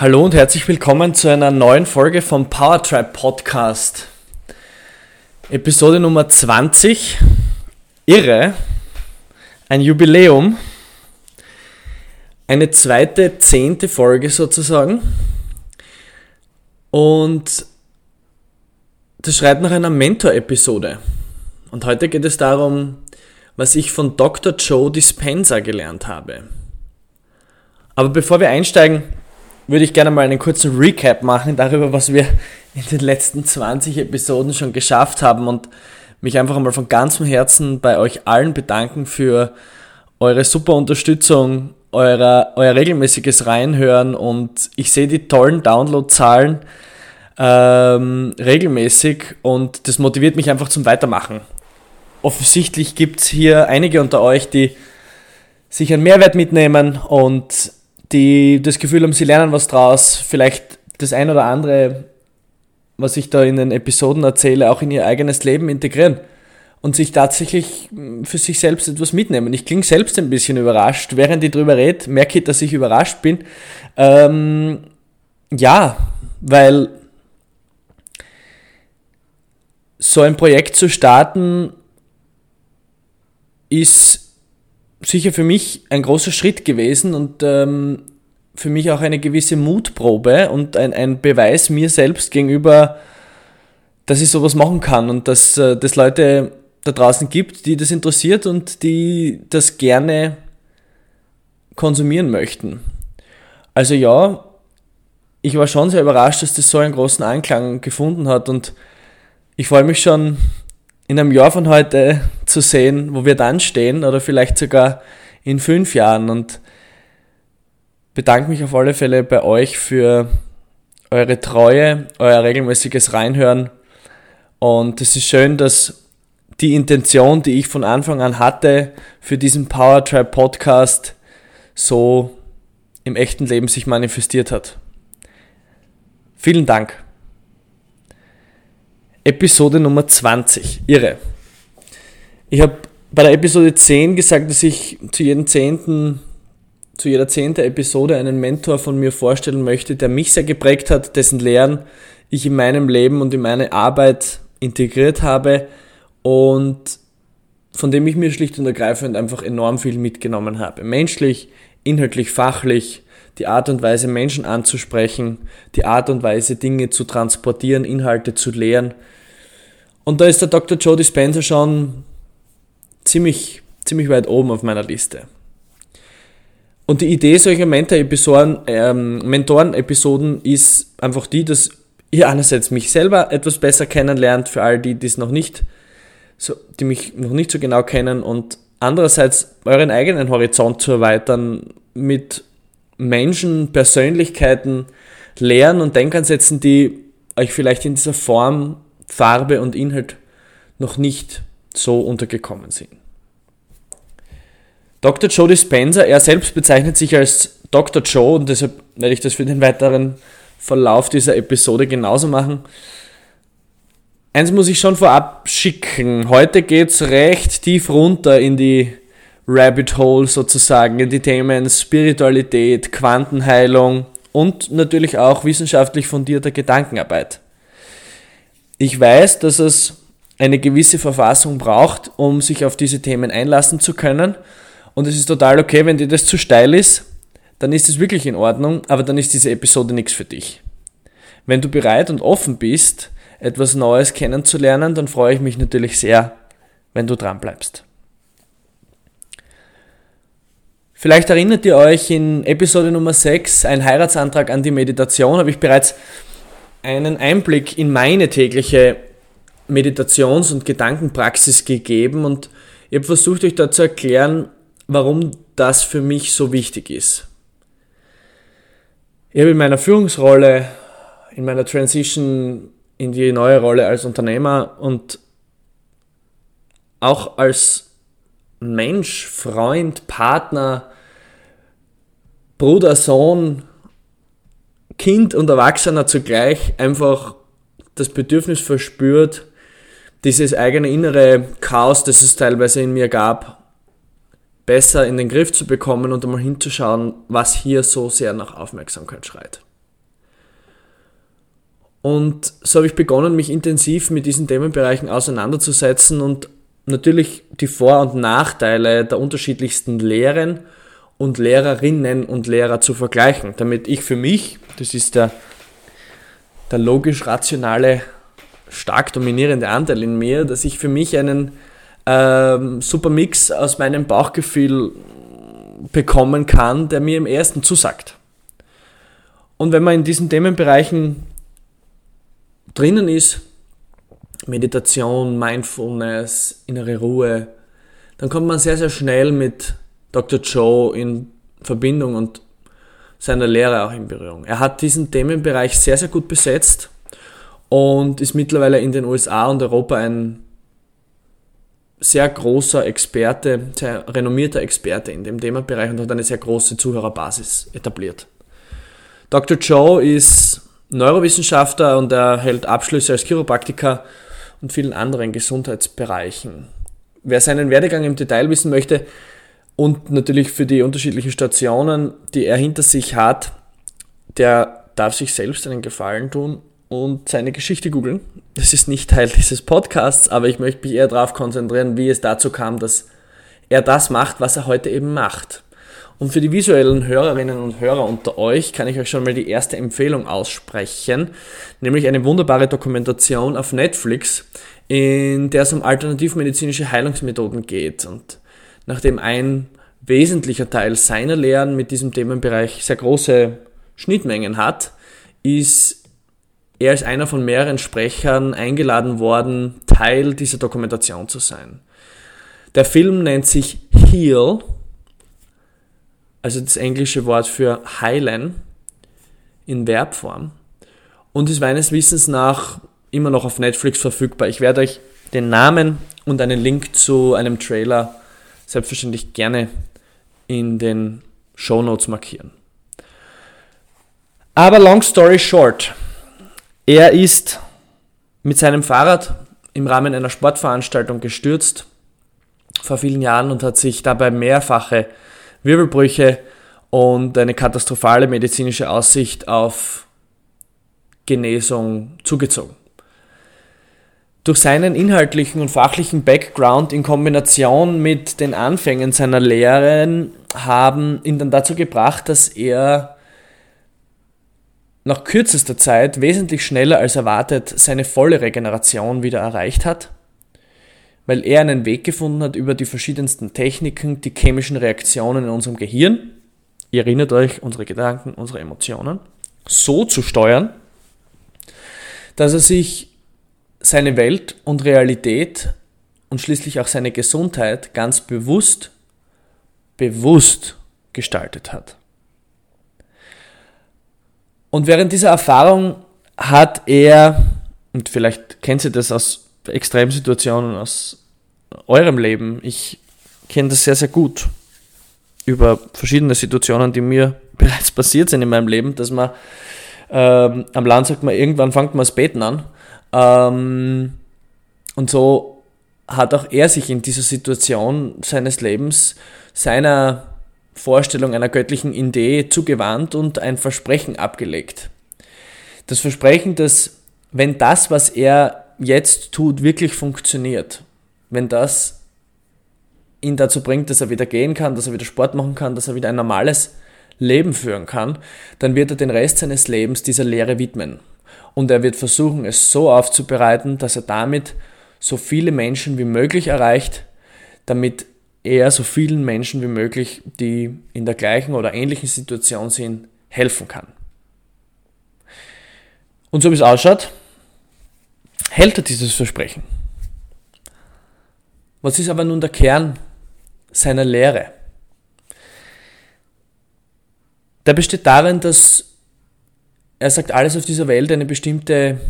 Hallo und herzlich willkommen zu einer neuen Folge vom Powertribe Podcast. Episode Nummer 20. Irre. Ein Jubiläum. Eine zweite, zehnte Folge sozusagen. Und das schreit nach einer Mentor-Episode. Und heute geht es darum, was ich von Dr. Joe Dispenza gelernt habe. Aber bevor wir einsteigen, würde ich gerne mal einen kurzen Recap machen darüber, was wir in den letzten 20 Episoden schon geschafft haben und mich einfach einmal von ganzem Herzen bei euch allen bedanken für eure super Unterstützung, euer, euer regelmäßiges Reinhören und ich sehe die tollen Downloadzahlen ähm, regelmäßig und das motiviert mich einfach zum Weitermachen. Offensichtlich gibt es hier einige unter euch, die sich einen Mehrwert mitnehmen und die das Gefühl haben, sie lernen was draus, vielleicht das ein oder andere, was ich da in den Episoden erzähle, auch in ihr eigenes Leben integrieren und sich tatsächlich für sich selbst etwas mitnehmen. Ich klinge selbst ein bisschen überrascht. Während ich drüber rede, merke ich, dass ich überrascht bin. Ähm, ja, weil so ein Projekt zu starten ist sicher für mich ein großer Schritt gewesen und ähm, für mich auch eine gewisse Mutprobe und ein, ein Beweis mir selbst gegenüber, dass ich sowas machen kann und dass äh, das Leute da draußen gibt, die das interessiert und die das gerne konsumieren möchten. Also ja, ich war schon sehr überrascht, dass das so einen großen Anklang gefunden hat und ich freue mich schon in einem Jahr von heute zu sehen, wo wir dann stehen oder vielleicht sogar in fünf Jahren und bedanke mich auf alle Fälle bei euch für eure Treue, euer regelmäßiges Reinhören und es ist schön, dass die Intention, die ich von Anfang an hatte für diesen Power Tribe Podcast so im echten Leben sich manifestiert hat. Vielen Dank. Episode Nummer 20. Irre. Ich habe bei der Episode 10 gesagt, dass ich zu jedem zehnten, zu jeder zehnten Episode einen Mentor von mir vorstellen möchte, der mich sehr geprägt hat, dessen Lehren ich in meinem Leben und in meine Arbeit integriert habe und von dem ich mir schlicht und ergreifend einfach enorm viel mitgenommen habe. Menschlich, inhaltlich, fachlich, die Art und Weise, Menschen anzusprechen, die Art und Weise, Dinge zu transportieren, Inhalte zu lehren. Und da ist der Dr. Joe Dispenza schon ziemlich, ziemlich weit oben auf meiner Liste. Und die Idee solcher Mentor-Episoden ähm, Mentoren ist einfach die, dass ihr einerseits mich selber etwas besser kennenlernt, für all die, die noch nicht, so, die mich noch nicht so genau kennen und andererseits euren eigenen Horizont zu erweitern mit Menschen, Persönlichkeiten, Lehren und Denkansätzen, die euch vielleicht in dieser Form, Farbe und Inhalt noch nicht so untergekommen sind. Dr. Joe Dispenza, er selbst bezeichnet sich als Dr. Joe und deshalb werde ich das für den weiteren Verlauf dieser Episode genauso machen. Eins muss ich schon vorab schicken. Heute geht es recht tief runter in die Rabbit Hole sozusagen in die Themen Spiritualität, Quantenheilung und natürlich auch wissenschaftlich fundierte Gedankenarbeit. Ich weiß, dass es eine gewisse Verfassung braucht, um sich auf diese Themen einlassen zu können. Und es ist total okay, wenn dir das zu steil ist, dann ist es wirklich in Ordnung, aber dann ist diese Episode nichts für dich. Wenn du bereit und offen bist, etwas Neues kennenzulernen, dann freue ich mich natürlich sehr, wenn du dran bleibst. Vielleicht erinnert ihr euch in Episode Nummer 6, ein Heiratsantrag an die Meditation, habe ich bereits einen Einblick in meine tägliche Meditations- und Gedankenpraxis gegeben und ich habe versucht euch da zu erklären, warum das für mich so wichtig ist. Ich habe in meiner Führungsrolle, in meiner Transition in die neue Rolle als Unternehmer und auch als Mensch, Freund, Partner, Bruder, Sohn, Kind und Erwachsener zugleich einfach das Bedürfnis verspürt, dieses eigene innere Chaos, das es teilweise in mir gab, besser in den Griff zu bekommen und einmal hinzuschauen, was hier so sehr nach Aufmerksamkeit schreit. Und so habe ich begonnen, mich intensiv mit diesen Themenbereichen auseinanderzusetzen und natürlich die Vor- und Nachteile der unterschiedlichsten Lehren und Lehrerinnen und Lehrer zu vergleichen, damit ich für mich, das ist der, der logisch-rationale, stark dominierende Anteil in mir, dass ich für mich einen ähm, super Mix aus meinem Bauchgefühl bekommen kann, der mir im ersten zusagt. Und wenn man in diesen Themenbereichen drinnen ist, Meditation, Mindfulness, innere Ruhe, dann kommt man sehr, sehr schnell mit Dr. Joe in Verbindung und seiner Lehre auch in Berührung. Er hat diesen Themenbereich sehr, sehr gut besetzt und ist mittlerweile in den USA und Europa ein sehr großer Experte, sehr renommierter Experte in dem Themenbereich und hat eine sehr große Zuhörerbasis etabliert. Dr. Joe ist Neurowissenschaftler und er hält Abschlüsse als Chiropraktiker und vielen anderen Gesundheitsbereichen. Wer seinen Werdegang im Detail wissen möchte und natürlich für die unterschiedlichen Stationen, die er hinter sich hat, der darf sich selbst einen Gefallen tun und seine Geschichte googeln. Das ist nicht Teil dieses Podcasts, aber ich möchte mich eher darauf konzentrieren, wie es dazu kam, dass er das macht, was er heute eben macht. Und für die visuellen Hörerinnen und Hörer unter euch kann ich euch schon mal die erste Empfehlung aussprechen, nämlich eine wunderbare Dokumentation auf Netflix, in der es um alternativmedizinische Heilungsmethoden geht. Und nachdem ein wesentlicher Teil seiner Lehren mit diesem Themenbereich sehr große Schnittmengen hat, ist er als einer von mehreren Sprechern eingeladen worden, Teil dieser Dokumentation zu sein. Der Film nennt sich Heal also das englische Wort für heilen in Verbform und ist meines Wissens nach immer noch auf Netflix verfügbar. Ich werde euch den Namen und einen Link zu einem Trailer selbstverständlich gerne in den Show Notes markieren. Aber long story short, er ist mit seinem Fahrrad im Rahmen einer Sportveranstaltung gestürzt vor vielen Jahren und hat sich dabei mehrfache Wirbelbrüche und eine katastrophale medizinische Aussicht auf Genesung zugezogen. Durch seinen inhaltlichen und fachlichen Background in Kombination mit den Anfängen seiner Lehren haben ihn dann dazu gebracht, dass er nach kürzester Zeit wesentlich schneller als erwartet seine volle Regeneration wieder erreicht hat weil er einen Weg gefunden hat über die verschiedensten Techniken, die chemischen Reaktionen in unserem Gehirn, ihr erinnert euch, unsere Gedanken, unsere Emotionen, so zu steuern, dass er sich seine Welt und Realität und schließlich auch seine Gesundheit ganz bewusst, bewusst gestaltet hat. Und während dieser Erfahrung hat er, und vielleicht kennt ihr das aus Extremsituationen aus eurem Leben. Ich kenne das sehr, sehr gut über verschiedene Situationen, die mir bereits passiert sind in meinem Leben, dass man ähm, am Land sagt man, irgendwann fängt man das Beten an. Ähm, und so hat auch er sich in dieser Situation seines Lebens seiner Vorstellung einer göttlichen Idee zugewandt und ein Versprechen abgelegt. Das Versprechen, dass wenn das, was er jetzt tut, wirklich funktioniert, wenn das ihn dazu bringt, dass er wieder gehen kann, dass er wieder Sport machen kann, dass er wieder ein normales Leben führen kann, dann wird er den Rest seines Lebens dieser Lehre widmen. Und er wird versuchen, es so aufzubereiten, dass er damit so viele Menschen wie möglich erreicht, damit er so vielen Menschen wie möglich, die in der gleichen oder ähnlichen Situation sind, helfen kann. Und so wie es ausschaut, hält er dieses Versprechen. Was ist aber nun der Kern seiner Lehre? Der besteht darin, dass er sagt, alles auf dieser Welt eine bestimmte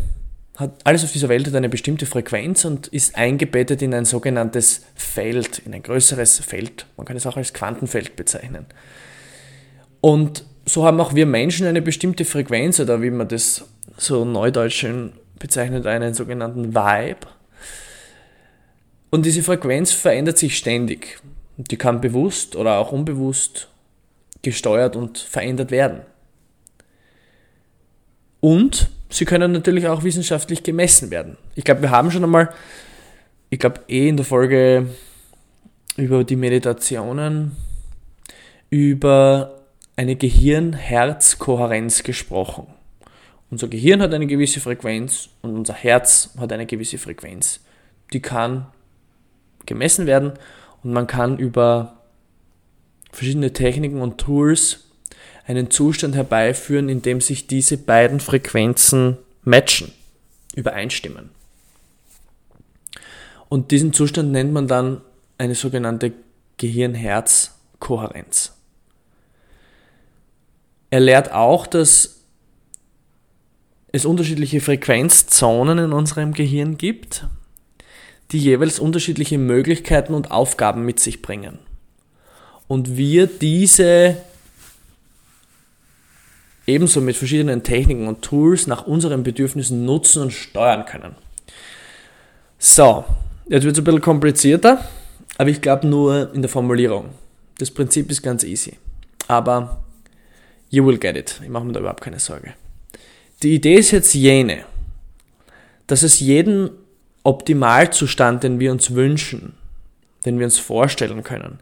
hat, alles auf dieser Welt hat eine bestimmte Frequenz und ist eingebettet in ein sogenanntes Feld, in ein größeres Feld. Man kann es auch als Quantenfeld bezeichnen. Und so haben auch wir Menschen eine bestimmte Frequenz oder wie man das so neudeutsch bezeichnet, einen sogenannten Vibe. Und diese Frequenz verändert sich ständig. Die kann bewusst oder auch unbewusst gesteuert und verändert werden. Und sie können natürlich auch wissenschaftlich gemessen werden. Ich glaube, wir haben schon einmal, ich glaube, eh in der Folge über die Meditationen, über eine Gehirn-Herz-Kohärenz gesprochen. Unser Gehirn hat eine gewisse Frequenz und unser Herz hat eine gewisse Frequenz. Die kann gemessen werden und man kann über verschiedene Techniken und Tools einen Zustand herbeiführen, in dem sich diese beiden Frequenzen matchen, übereinstimmen. Und diesen Zustand nennt man dann eine sogenannte Gehirn-Herz-Kohärenz. Er lehrt auch, dass es unterschiedliche Frequenzzonen in unserem Gehirn gibt, die jeweils unterschiedliche Möglichkeiten und Aufgaben mit sich bringen. Und wir diese ebenso mit verschiedenen Techniken und Tools nach unseren Bedürfnissen nutzen und steuern können. So, jetzt wird es ein bisschen komplizierter, aber ich glaube nur in der Formulierung. Das Prinzip ist ganz easy. Aber you will get it. Ich mache mir da überhaupt keine Sorge. Die Idee ist jetzt jene, dass es jeden Optimalzustand, den wir uns wünschen, den wir uns vorstellen können,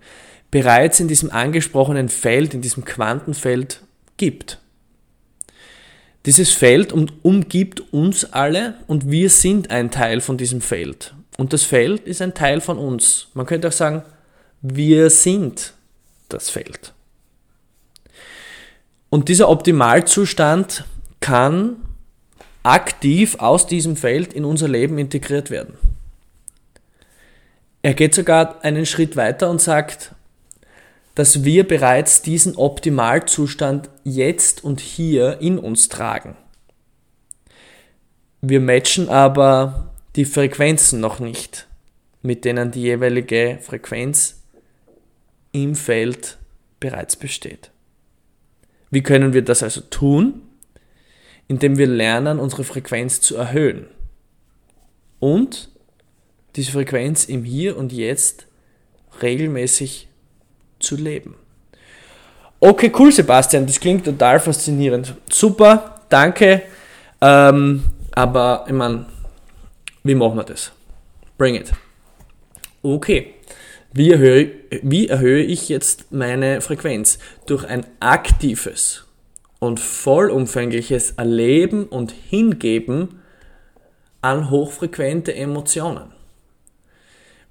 bereits in diesem angesprochenen Feld, in diesem Quantenfeld gibt. Dieses Feld umgibt uns alle und wir sind ein Teil von diesem Feld. Und das Feld ist ein Teil von uns. Man könnte auch sagen, wir sind das Feld. Und dieser Optimalzustand kann aktiv aus diesem Feld in unser Leben integriert werden. Er geht sogar einen Schritt weiter und sagt, dass wir bereits diesen Optimalzustand jetzt und hier in uns tragen. Wir matchen aber die Frequenzen noch nicht, mit denen die jeweilige Frequenz im Feld bereits besteht. Wie können wir das also tun? Indem wir lernen, unsere Frequenz zu erhöhen und diese Frequenz im Hier und Jetzt regelmäßig zu leben. Okay, cool, Sebastian, das klingt total faszinierend. Super, danke. Ähm, aber ich meine, wie machen wir das? Bring it. Okay, wie erhöhe, wie erhöhe ich jetzt meine Frequenz? Durch ein aktives und vollumfängliches Erleben und Hingeben an hochfrequente Emotionen.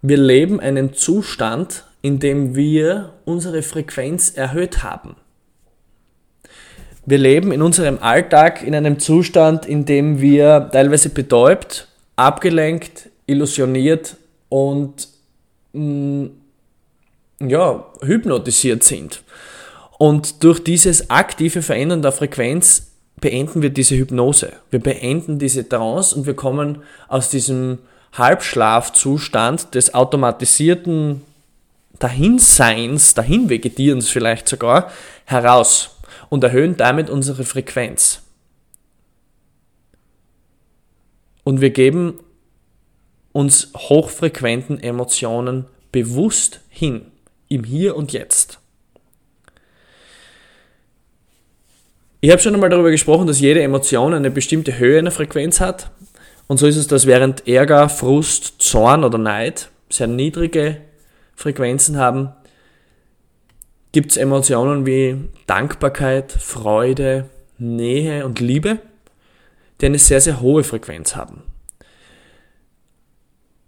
Wir leben einen Zustand, indem wir unsere Frequenz erhöht haben. Wir leben in unserem Alltag in einem Zustand, in dem wir teilweise betäubt, abgelenkt, illusioniert und mh, mm, ja, hypnotisiert sind. Und durch dieses aktive Verändern der Frequenz beenden wir diese Hypnose. Wir beenden diese Trance und wir kommen aus diesem Halbschlafzustand des automatisierten Dahinseins, Dahinvegetierens vielleicht sogar, heraus und erhöhen damit unsere Frequenz. Und wir geben uns hochfrequenten Emotionen bewusst hin, im Hier und Jetzt. Ich habe schon einmal darüber gesprochen, dass jede Emotion eine bestimmte Höhe einer Frequenz hat. Und so ist es, dass während Ärger, Frust, Zorn oder Neid sehr niedrige Frequenzen haben, gibt es Emotionen wie Dankbarkeit, Freude, Nähe und Liebe, die eine sehr, sehr hohe Frequenz haben.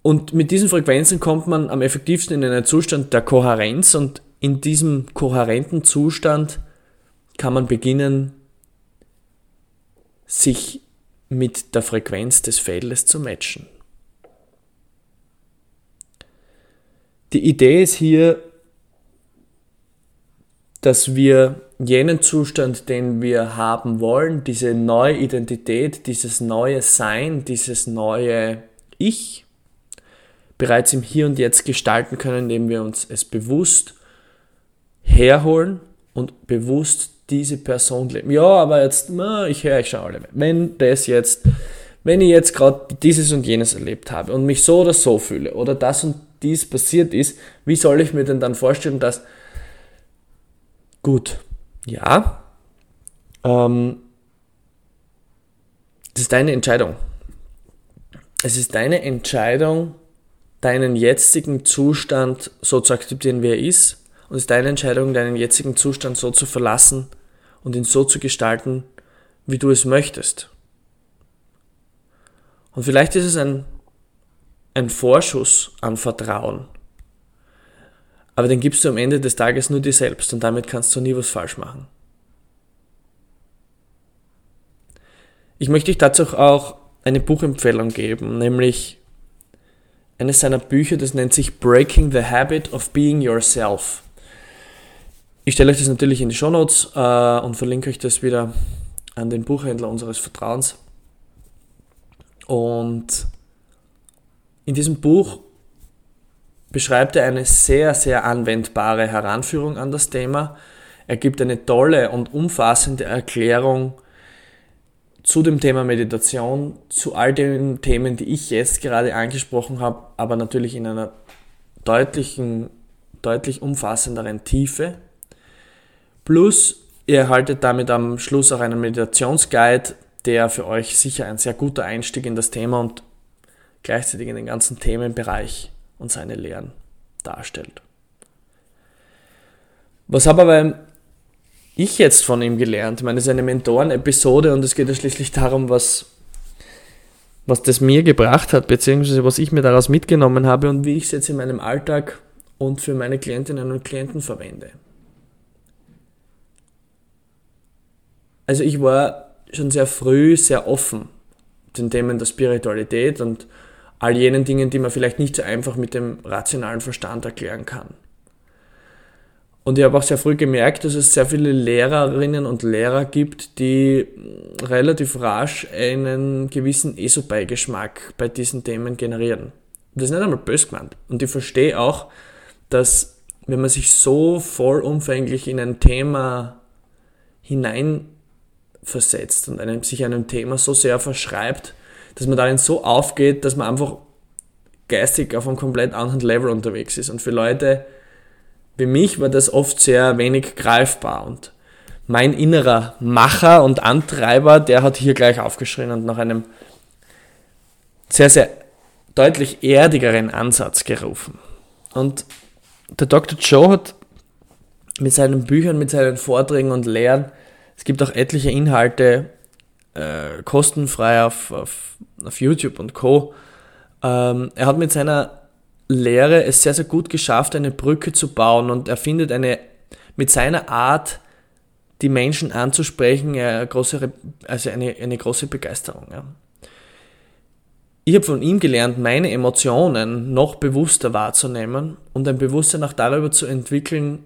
Und mit diesen Frequenzen kommt man am effektivsten in einen Zustand der Kohärenz und in diesem kohärenten Zustand kann man beginnen, sich mit der Frequenz des Feldes zu matchen. Die Idee ist hier, dass wir jenen Zustand, den wir haben wollen, diese neue Identität, dieses neue Sein, dieses neue Ich, bereits im Hier und Jetzt gestalten können, indem wir uns es bewusst herholen und bewusst diese Person leben. Ja, aber jetzt, ich höre ich schon alle. Wenn das jetzt, wenn ich jetzt gerade dieses und jenes erlebt habe und mich so oder so fühle oder das und dies passiert ist, wie soll ich mir denn dann vorstellen, dass gut, ja, ähm, das ist deine Entscheidung. Es ist deine Entscheidung, deinen jetzigen Zustand so zu akzeptieren, wie er ist. Und es ist deine Entscheidung, deinen jetzigen Zustand so zu verlassen und ihn so zu gestalten, wie du es möchtest. Und vielleicht ist es ein, ein Vorschuss an Vertrauen. Aber den gibst du am Ende des Tages nur dir selbst und damit kannst du nie was falsch machen. Ich möchte dich dazu auch eine Buchempfehlung geben, nämlich eines seiner Bücher, das nennt sich Breaking the Habit of Being Yourself. Ich stelle euch das natürlich in die Shownotes äh, und verlinke euch das wieder an den Buchhändler unseres Vertrauens. Und in diesem Buch beschreibt er eine sehr, sehr anwendbare Heranführung an das Thema. Er gibt eine tolle und umfassende Erklärung zu dem Thema Meditation, zu all den Themen, die ich jetzt gerade angesprochen habe, aber natürlich in einer deutlichen, deutlich umfassenderen Tiefe. Plus, ihr erhaltet damit am Schluss auch einen Meditationsguide, der für euch sicher ein sehr guter Einstieg in das Thema und gleichzeitig in den ganzen Themenbereich und seine Lehren darstellt. Was habe aber ich jetzt von ihm gelernt? Ich meine, es ist eine Mentoren-Episode und es geht ja schließlich darum, was, was das mir gebracht hat, beziehungsweise was ich mir daraus mitgenommen habe und wie ich es jetzt in meinem Alltag und für meine Klientinnen und Klienten verwende. Also ich war schon sehr früh sehr offen den Themen der Spiritualität und all jenen Dingen, die man vielleicht nicht so einfach mit dem rationalen Verstand erklären kann. Und ich habe auch sehr früh gemerkt, dass es sehr viele Lehrerinnen und Lehrer gibt, die relativ rasch einen gewissen ESO-Beigeschmack bei diesen Themen generieren. Das ist nicht einmal böse gemeint. Und ich verstehe auch, dass wenn man sich so vollumfänglich in ein Thema hineinversetzt und einem, sich einem Thema so sehr verschreibt, dass man darin so aufgeht, dass man einfach geistig auf einem komplett anderen Level unterwegs ist. Und für Leute wie mich war das oft sehr wenig greifbar. Und mein innerer Macher und Antreiber, der hat hier gleich aufgeschrien und nach einem sehr, sehr deutlich erdigeren Ansatz gerufen. Und der Dr. Joe hat mit seinen Büchern, mit seinen Vorträgen und Lehren, es gibt auch etliche Inhalte äh, kostenfrei auf, auf, auf YouTube und Co. Ähm, er hat mit seiner Lehre es sehr, sehr gut geschafft, eine Brücke zu bauen und er findet eine, mit seiner Art, die Menschen anzusprechen, eine große, also eine, eine große Begeisterung. Ja. Ich habe von ihm gelernt, meine Emotionen noch bewusster wahrzunehmen und ein Bewusstsein auch darüber zu entwickeln,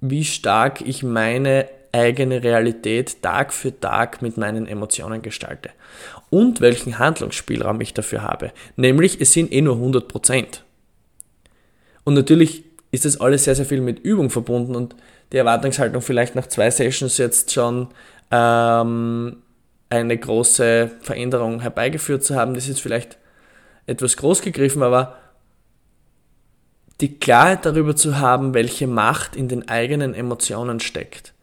wie stark ich meine eigene Realität Tag für Tag mit meinen Emotionen gestalte und welchen Handlungsspielraum ich dafür habe. Nämlich, es sind eh nur 100 Prozent. Und natürlich ist das alles sehr, sehr viel mit Übung verbunden und die Erwartungshaltung vielleicht nach zwei Sessions jetzt schon ähm, eine große Veränderung herbeigeführt zu haben, das ist vielleicht etwas groß gegriffen, aber die Klarheit darüber zu haben, welche Macht in den eigenen Emotionen steckt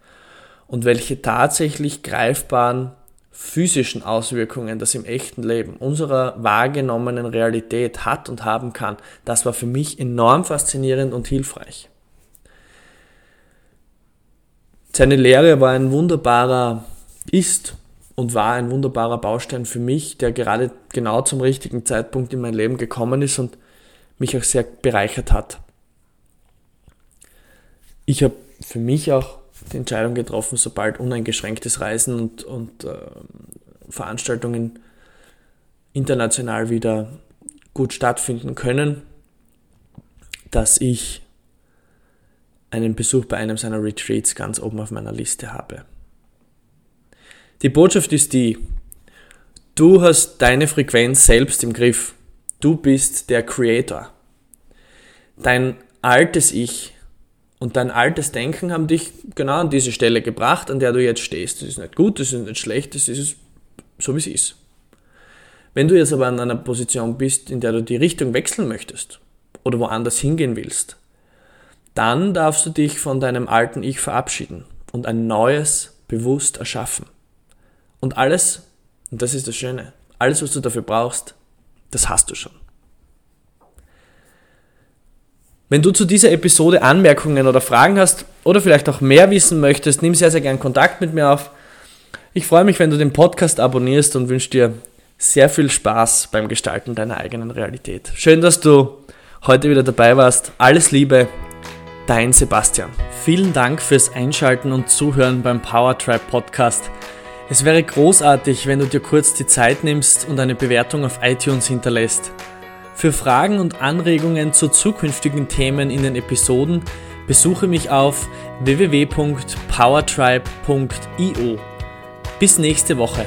und welche tatsächlich greifbaren physischen Auswirkungen das im echten Leben unserer wahrgenommenen Realität hat und haben kann, das war für mich enorm faszinierend und hilfreich. Seine Lehre war ein wunderbarer, ist und war ein wunderbarer Baustein für mich, der gerade genau zum richtigen Zeitpunkt in mein Leben gekommen ist und mich auch sehr bereichert hat. Ich habe für mich auch die Entscheidung getroffen, sobald uneingeschränktes Reisen und, und äh, Veranstaltungen international wieder gut stattfinden können, dass ich einen Besuch bei einem seiner Retreats ganz oben auf meiner Liste habe. Die Botschaft ist die, du hast deine Frequenz selbst im Griff. Du bist der Creator. Dein altes Ich und dein altes Denken haben dich genau an diese Stelle gebracht, an der du jetzt stehst. Das ist nicht gut, das ist nicht schlecht, das ist so, wie es ist. Wenn du jetzt aber an einer Position bist, in der du die Richtung wechseln möchtest oder woanders hingehen willst, dann darfst du dich von deinem alten Ich verabschieden und ein neues bewusst erschaffen. Und alles, und das ist das Schöne, alles, was du dafür brauchst, das hast du schon. Wenn du zu dieser Episode Anmerkungen oder Fragen hast oder vielleicht auch mehr wissen möchtest, nimm sehr, sehr gern Kontakt mit mir auf. Ich freue mich, wenn du den Podcast abonnierst und wünsche dir sehr viel Spaß beim Gestalten deiner eigenen Realität. Schön, dass du heute wieder dabei warst. Alles Liebe, dein Sebastian. Vielen Dank fürs Einschalten und Zuhören beim Powertribe Podcast. Es wäre großartig, wenn du dir kurz die Zeit nimmst und eine Bewertung auf iTunes hinterlässt. Für Fragen und Anregungen zu zukünftigen Themen in den Episoden besuche mich auf www.powertribe.io. Bis nächste Woche.